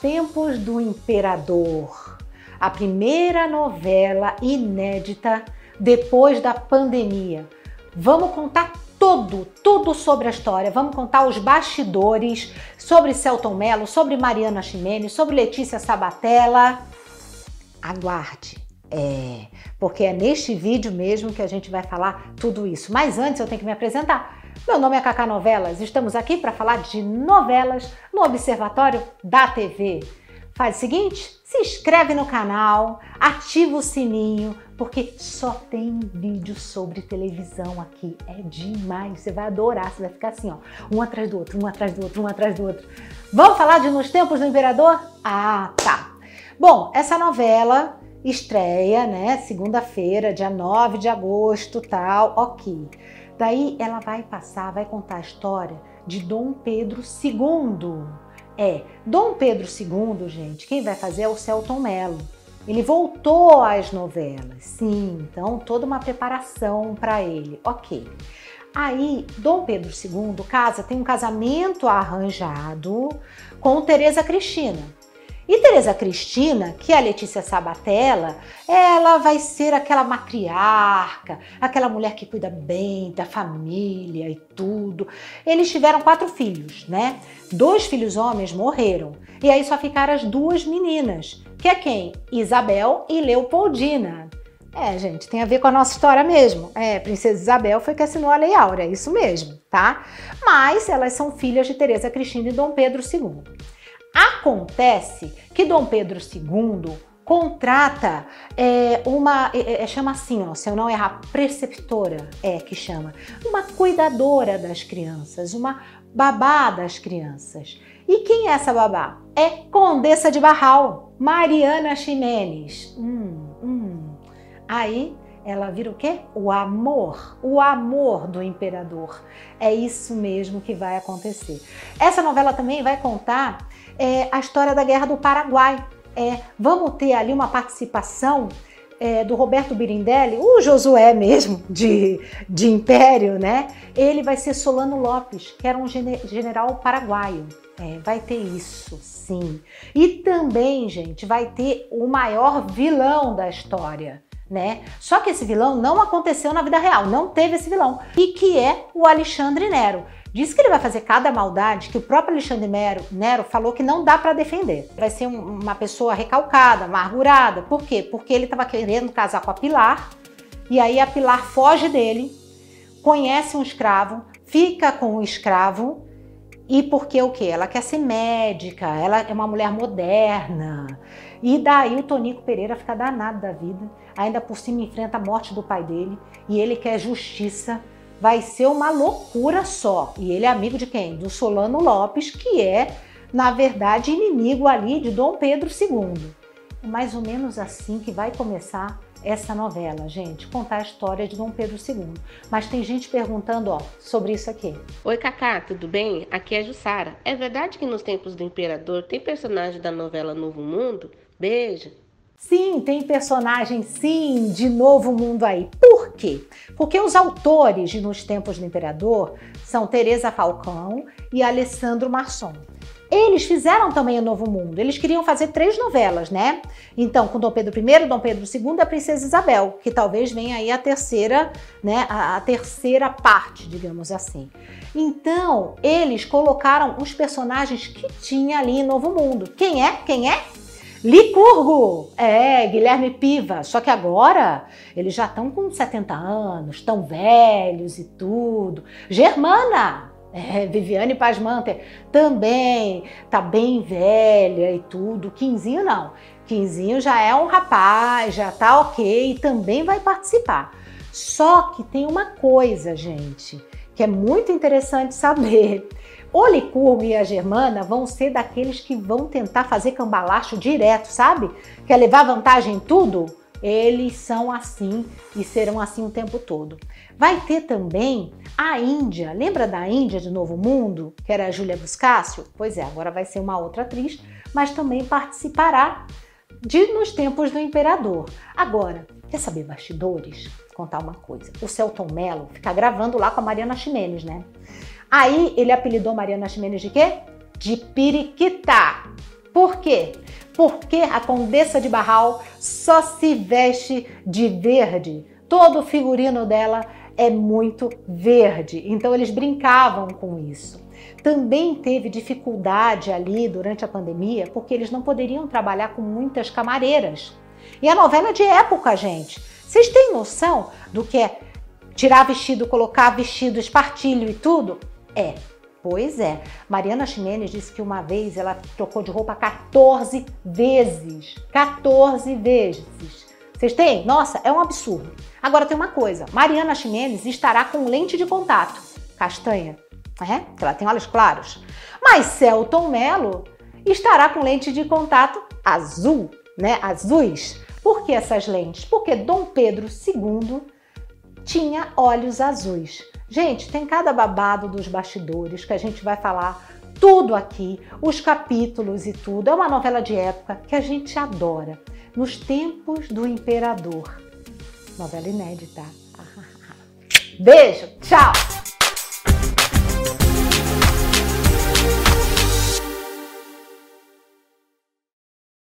Tempos do Imperador, a primeira novela inédita depois da pandemia. Vamos contar tudo, tudo sobre a história. Vamos contar os bastidores sobre Celton Mello, sobre Mariana Ximene, sobre Letícia Sabatella. Aguarde. É, porque é neste vídeo mesmo que a gente vai falar tudo isso. Mas antes eu tenho que me apresentar. Meu nome é Cacá Novelas, estamos aqui para falar de novelas no Observatório da TV. Faz o seguinte, se inscreve no canal, ativa o sininho, porque só tem vídeo sobre televisão aqui. É demais, você vai adorar, você vai ficar assim, ó, um atrás do outro, um atrás do outro, um atrás do outro. Vamos falar de Nos Tempos do Imperador? Ah, tá. Bom, essa novela estreia, né, segunda-feira, dia 9 de agosto, tal, ok. Daí ela vai passar, vai contar a história de Dom Pedro II. É, Dom Pedro II, gente, quem vai fazer é o Celton Mello. Ele voltou às novelas, sim, então toda uma preparação para ele, ok. Aí, Dom Pedro II casa, tem um casamento arranjado com Teresa Cristina. E Teresa Cristina, que é a Letícia Sabatella, ela vai ser aquela matriarca, aquela mulher que cuida bem da família e tudo. Eles tiveram quatro filhos, né? Dois filhos homens morreram. E aí só ficaram as duas meninas, que é quem? Isabel e Leopoldina. É, gente, tem a ver com a nossa história mesmo. É, Princesa Isabel foi que assinou a Lei Áurea, é isso mesmo, tá? Mas elas são filhas de Teresa Cristina e Dom Pedro II. Acontece que Dom Pedro II contrata é, uma, é, é, chama assim, ó, se eu não errar, preceptora é que chama, uma cuidadora das crianças, uma babá das crianças. E quem é essa babá? É Condessa de Barral, Mariana Ximenes. Hum, hum. Aí ela vira o quê? O amor, o amor do imperador. É isso mesmo que vai acontecer. Essa novela também vai contar é, a história da Guerra do Paraguai. É, vamos ter ali uma participação é, do Roberto Birindelli, o Josué mesmo, de, de Império, né? Ele vai ser Solano Lopes, que era um general paraguaio. É, vai ter isso, sim. E também, gente, vai ter o maior vilão da história, né? Só que esse vilão não aconteceu na vida real, não teve esse vilão, e que é o Alexandre Nero. Diz que ele vai fazer cada maldade que o próprio Alexandre Nero, Nero falou que não dá para defender. Vai ser um, uma pessoa recalcada, amargurada. Por quê? Porque ele estava querendo casar com a Pilar e aí a Pilar foge dele, conhece um escravo, fica com o escravo e porque o que? Ela quer ser médica, ela é uma mulher moderna. E daí o Tonico Pereira fica danado da vida, ainda por cima enfrenta a morte do pai dele e ele quer justiça vai ser uma loucura só. E ele é amigo de quem? Do Solano Lopes, que é, na verdade, inimigo ali de Dom Pedro II. É mais ou menos assim que vai começar essa novela, gente, contar a história de Dom Pedro II. Mas tem gente perguntando, ó, sobre isso aqui. Oi, Cacá, tudo bem? Aqui é Jussara. É verdade que nos tempos do imperador tem personagem da novela Novo Mundo? Beijo. Sim, tem personagem sim de Novo Mundo aí. Por quê? Porque os autores de Nos Tempos do Imperador são Teresa Falcão e Alessandro Marçom. Eles fizeram também o Novo Mundo. Eles queriam fazer três novelas, né? Então, com Dom Pedro I, Dom Pedro II e a Princesa Isabel, que talvez venha aí a terceira, né? A, a terceira parte, digamos assim. Então, eles colocaram os personagens que tinha ali em Novo Mundo. Quem é? Quem é? Licurgo, é, Guilherme Piva. Só que agora eles já estão com 70 anos, estão velhos e tudo. Germana, é, Viviane Pasmanter, também tá bem velha e tudo. Quinzinho não. Quinzinho já é um rapaz, já tá ok e também vai participar. Só que tem uma coisa, gente, que é muito interessante saber. O Licurgo e a Germana vão ser daqueles que vão tentar fazer cambalacho direto, sabe? Quer levar vantagem em tudo? Eles são assim e serão assim o tempo todo. Vai ter também a Índia. Lembra da Índia de Novo Mundo, que era a Júlia Buscácio? Pois é, agora vai ser uma outra atriz, mas também participará de Nos Tempos do Imperador. Agora, quer saber bastidores? Vou contar uma coisa. O Celton Mello fica gravando lá com a Mariana Ximenes, né? Aí ele apelidou Mariana Ximenes de quê? De Periquita. Por quê? Porque a Condessa de Barral só se veste de verde. Todo o figurino dela é muito verde. Então eles brincavam com isso. Também teve dificuldade ali durante a pandemia, porque eles não poderiam trabalhar com muitas camareiras. E a novela de época, gente. Vocês têm noção do que é tirar vestido, colocar vestido, espartilho e tudo? É. Pois é. Mariana Ximenes disse que uma vez ela trocou de roupa 14 vezes. 14 vezes. Vocês têm? Nossa, é um absurdo. Agora tem uma coisa: Mariana Ximenes estará com lente de contato castanha, é? Ela tem olhos claros. Mas Celton Mello estará com lente de contato azul, né? Azuis. Por que essas lentes? Porque Dom Pedro II tinha olhos azuis. Gente, tem cada babado dos bastidores que a gente vai falar tudo aqui, os capítulos e tudo. É uma novela de época que a gente adora. Nos tempos do imperador. Novela inédita. Beijo, tchau!